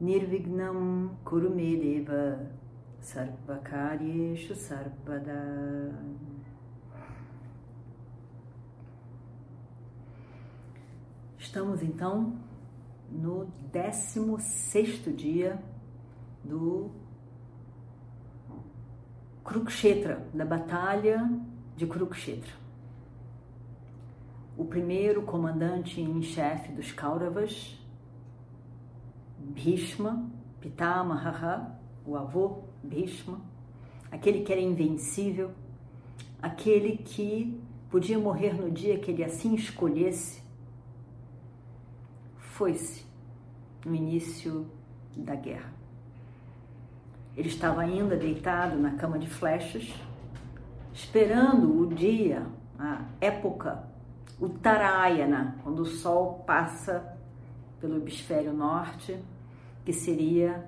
Nirvignam Kurumedeva Sarvakaryeshu Sarvada Estamos então no 16 dia do Kurukshetra, da Batalha de Kurukshetra. O primeiro comandante em chefe dos Kauravas, Bhishma, Pitamaha, o avô Bhishma, aquele que era invencível, aquele que podia morrer no dia que ele assim escolhesse, foi-se no início da guerra. Ele estava ainda deitado na cama de flechas, esperando o dia, a época, o Tarayana, quando o sol passa pelo hemisfério norte, que seria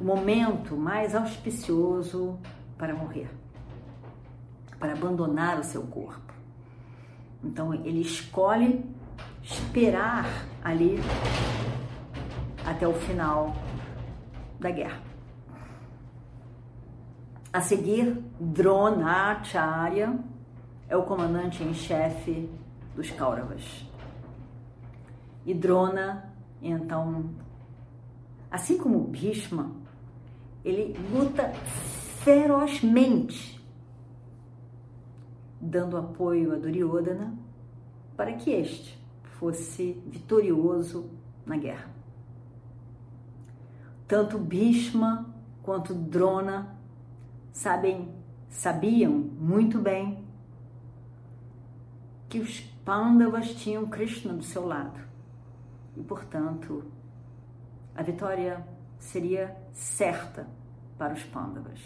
o momento mais auspicioso para morrer, para abandonar o seu corpo. Então ele escolhe esperar ali até o final da guerra. A seguir, Dronacharya é o comandante em chefe dos Kauravas. E Drona, então, assim como Bhishma, ele luta ferozmente, dando apoio a Duryodhana para que este fosse vitorioso na guerra. Tanto Bhishma quanto Drona sabem, sabiam muito bem que os Pandavas tinham Krishna do seu lado e, portanto, a vitória seria certa para os Pandavas.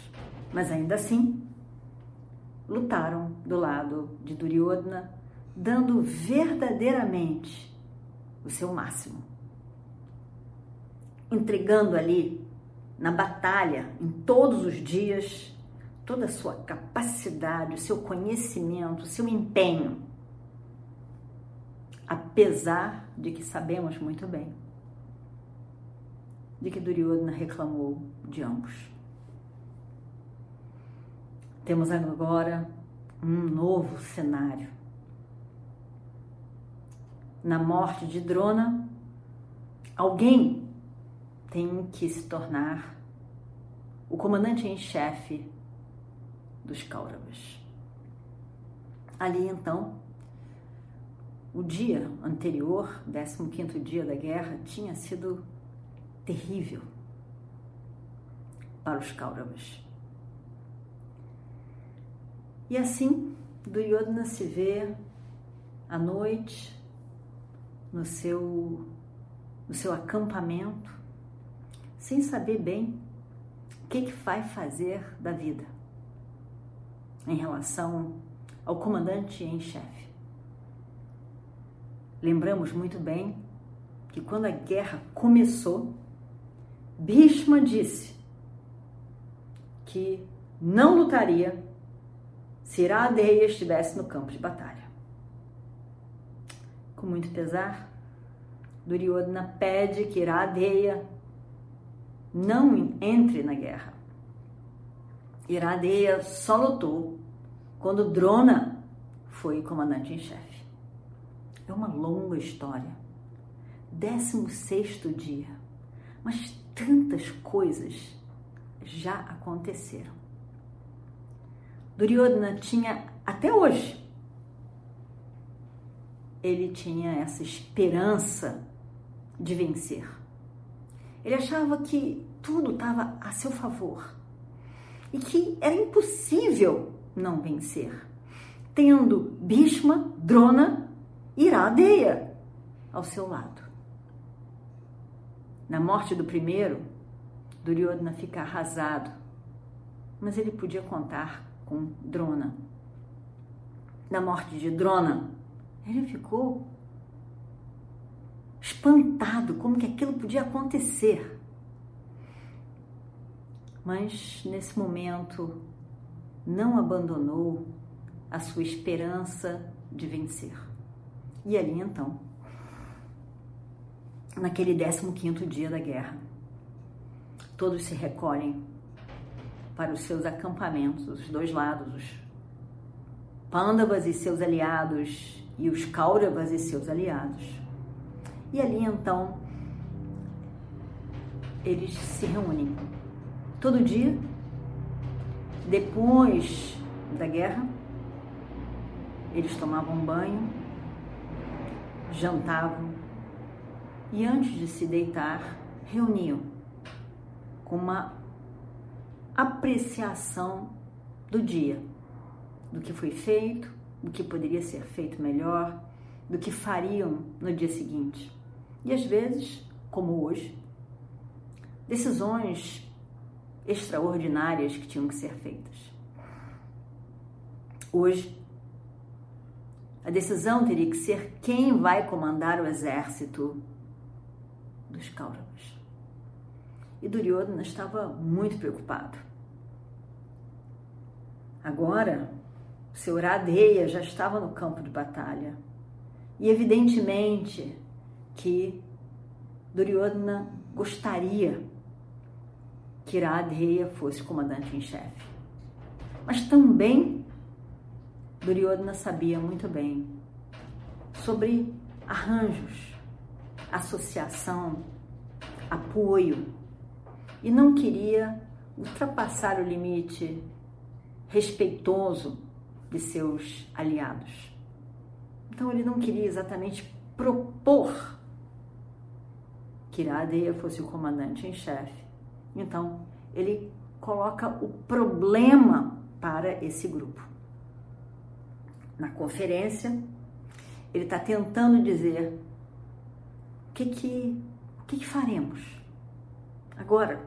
Mas ainda assim, lutaram do lado de Duryodhana dando verdadeiramente o seu máximo. Entregando ali na batalha, em todos os dias, toda a sua capacidade, o seu conhecimento, o seu empenho. Apesar de que sabemos muito bem de que Duryodhana reclamou de ambos. Temos agora um novo cenário na morte de Drona, alguém tem que se tornar o comandante em chefe dos Kauravas. Ali então, o dia anterior, 15 dia da guerra, tinha sido terrível para os Kauravas. E assim, Duryodhana se vê à noite no seu, no seu acampamento, sem saber bem o que, que vai fazer da vida em relação ao comandante em chefe. Lembramos muito bem que quando a guerra começou, Bhishma disse que não lutaria se Iradeya estivesse no campo de batalha com muito pesar, Duryodhana pede que Iradeya não entre na guerra. Iradeya só lutou quando Drona foi comandante em chefe. É uma longa história. 16 dia. Mas tantas coisas já aconteceram. Duryodhana tinha até hoje ele tinha essa esperança de vencer. Ele achava que tudo estava a seu favor e que era impossível não vencer, tendo Bhishma, Drona e Iradeya ao seu lado. Na morte do primeiro, Duryodhana fica arrasado, mas ele podia contar com Drona. Na morte de Drona, ele ficou espantado como que aquilo podia acontecer. Mas nesse momento não abandonou a sua esperança de vencer. E ali então, naquele 15 dia da guerra, todos se recolhem para os seus acampamentos, os dois lados, os Pandavas e seus aliados e os Kauravas e seus aliados. E ali então eles se reúnem todo dia, depois da guerra, eles tomavam banho, jantavam e antes de se deitar, reuniam com uma apreciação do dia, do que foi feito, do que poderia ser feito melhor, do que fariam no dia seguinte. E às vezes, como hoje, decisões extraordinárias que tinham que ser feitas. Hoje, a decisão teria que ser quem vai comandar o exército dos Kauravas. E Duryodhana estava muito preocupado. Agora, seu Radeya já estava no campo de batalha. E evidentemente que Duryodhana gostaria que Radeya fosse comandante em chefe. Mas também Duryodhana sabia muito bem sobre arranjos, associação, apoio e não queria ultrapassar o limite respeitoso de seus aliados. Então ele não queria exatamente propor que Iradeia fosse o comandante em chefe. Então ele coloca o problema para esse grupo na conferência, ele está tentando dizer que que, o que que faremos agora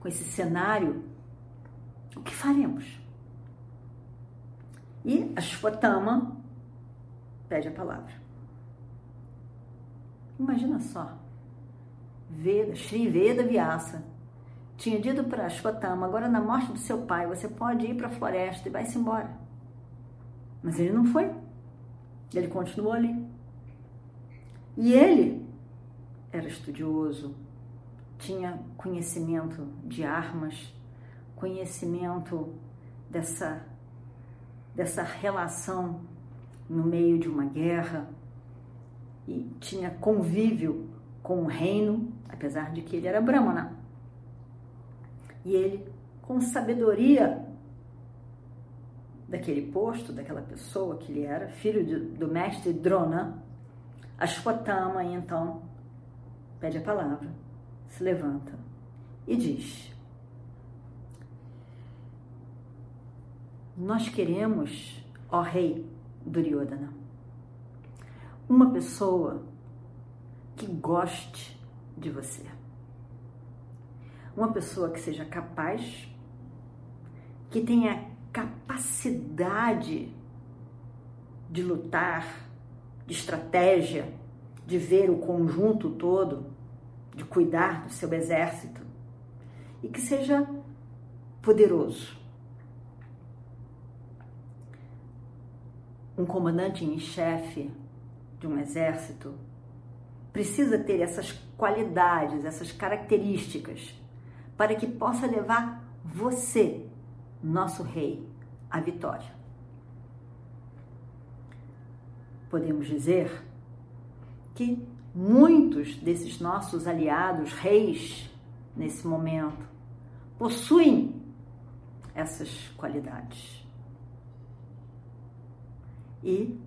com esse cenário, o que faremos? E a pede a palavra. Imagina só, Veda, Shri Veda Vyasa tinha dito para Shwatama, agora na morte do seu pai, você pode ir para a floresta e vai-se embora. Mas ele não foi. Ele continuou ali. E ele era estudioso, tinha conhecimento de armas, conhecimento dessa, dessa relação no meio de uma guerra e tinha convívio com o reino, apesar de que ele era brahmana. E ele, com sabedoria daquele posto, daquela pessoa que ele era, filho do mestre Drona, Ashwatthama então pede a palavra, se levanta e diz: Nós queremos, ó rei Duryodhana, uma pessoa que goste de você. Uma pessoa que seja capaz, que tenha capacidade de lutar, de estratégia, de ver o conjunto todo, de cuidar do seu exército e que seja poderoso. Um comandante em chefe de um exército precisa ter essas qualidades, essas características, para que possa levar você nosso rei, a vitória. Podemos dizer que muitos desses nossos aliados reis, nesse momento, possuem essas qualidades. E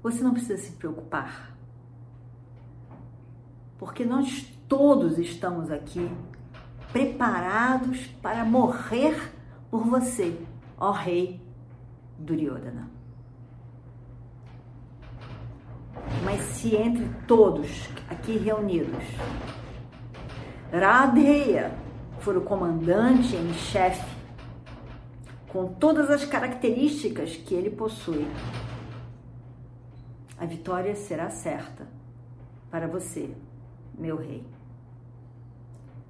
você não precisa se preocupar, porque nós todos estamos aqui preparados para morrer por você, ó rei Duryodhana. Mas se entre todos aqui reunidos Radheya for o comandante em chefe, com todas as características que ele possui, a vitória será certa para você, meu rei.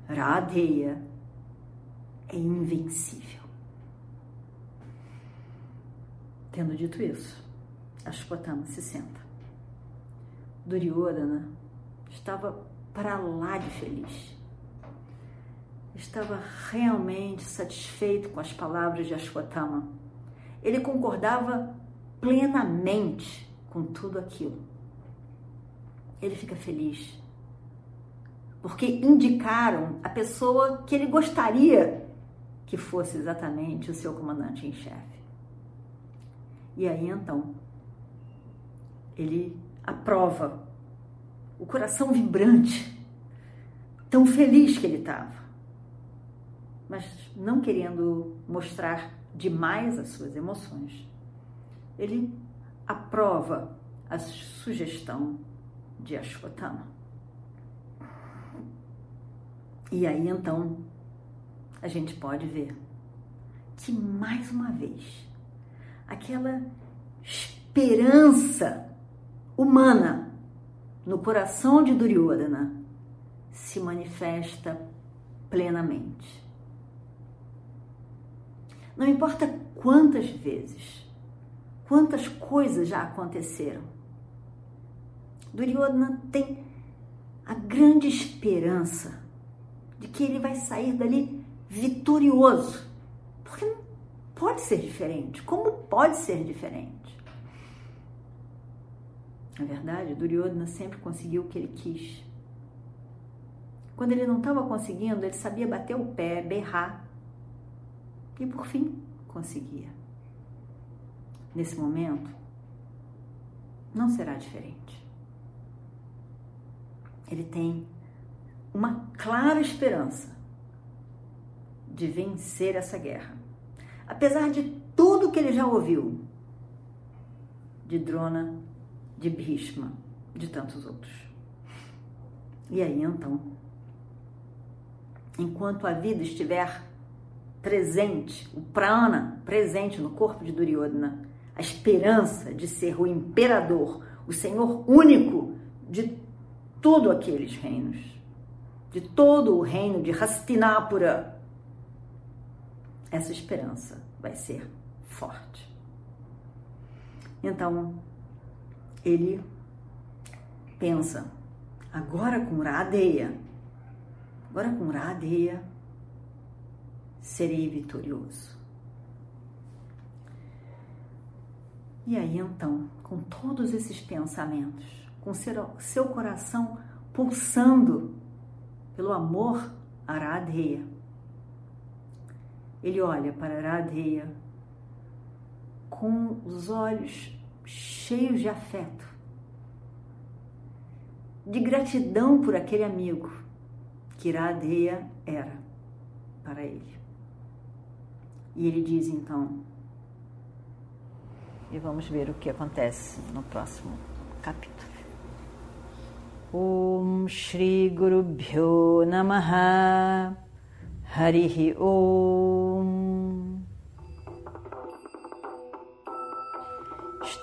Radheya é invencível. Tendo dito isso, Ashwatthama se senta. Duryodhana estava para lá de feliz. Estava realmente satisfeito com as palavras de Ashwatthama. Ele concordava plenamente com tudo aquilo. Ele fica feliz porque indicaram a pessoa que ele gostaria que fosse exatamente o seu comandante em chefe. E aí então ele aprova o coração vibrante, tão feliz que ele estava, mas não querendo mostrar demais as suas emoções. Ele aprova a sugestão de Ashwatthama. E aí então a gente pode ver que mais uma vez aquela esperança humana no coração de Duryodhana se manifesta plenamente. Não importa quantas vezes, quantas coisas já aconteceram, Duryodhana tem a grande esperança de que ele vai sair dali vitorioso. Porque não pode ser diferente. Como pode ser diferente? Na verdade, Duryodhana sempre conseguiu o que ele quis. Quando ele não estava conseguindo, ele sabia bater o pé, berrar. E por fim, conseguia. Nesse momento, não será diferente. Ele tem uma clara esperança de vencer essa guerra. Apesar de tudo que ele já ouviu de Drona, de Bhishma, de tantos outros. E aí então, enquanto a vida estiver presente, o prana presente no corpo de Duryodhana, a esperança de ser o imperador, o senhor único de todos aqueles reinos, de todo o reino de Hastinapura, essa esperança vai ser forte. Então, ele pensa, agora com Radeia, agora com Radeia, serei vitorioso. E aí então, com todos esses pensamentos, com seu coração pulsando pelo amor a Radheya, ele olha para Radheya com os olhos cheios de afeto, de gratidão por aquele amigo que Radheya era para ele. E ele diz então, e vamos ver o que acontece no próximo capítulo. Om Shri Guru Bhyo Namaha Harihi Om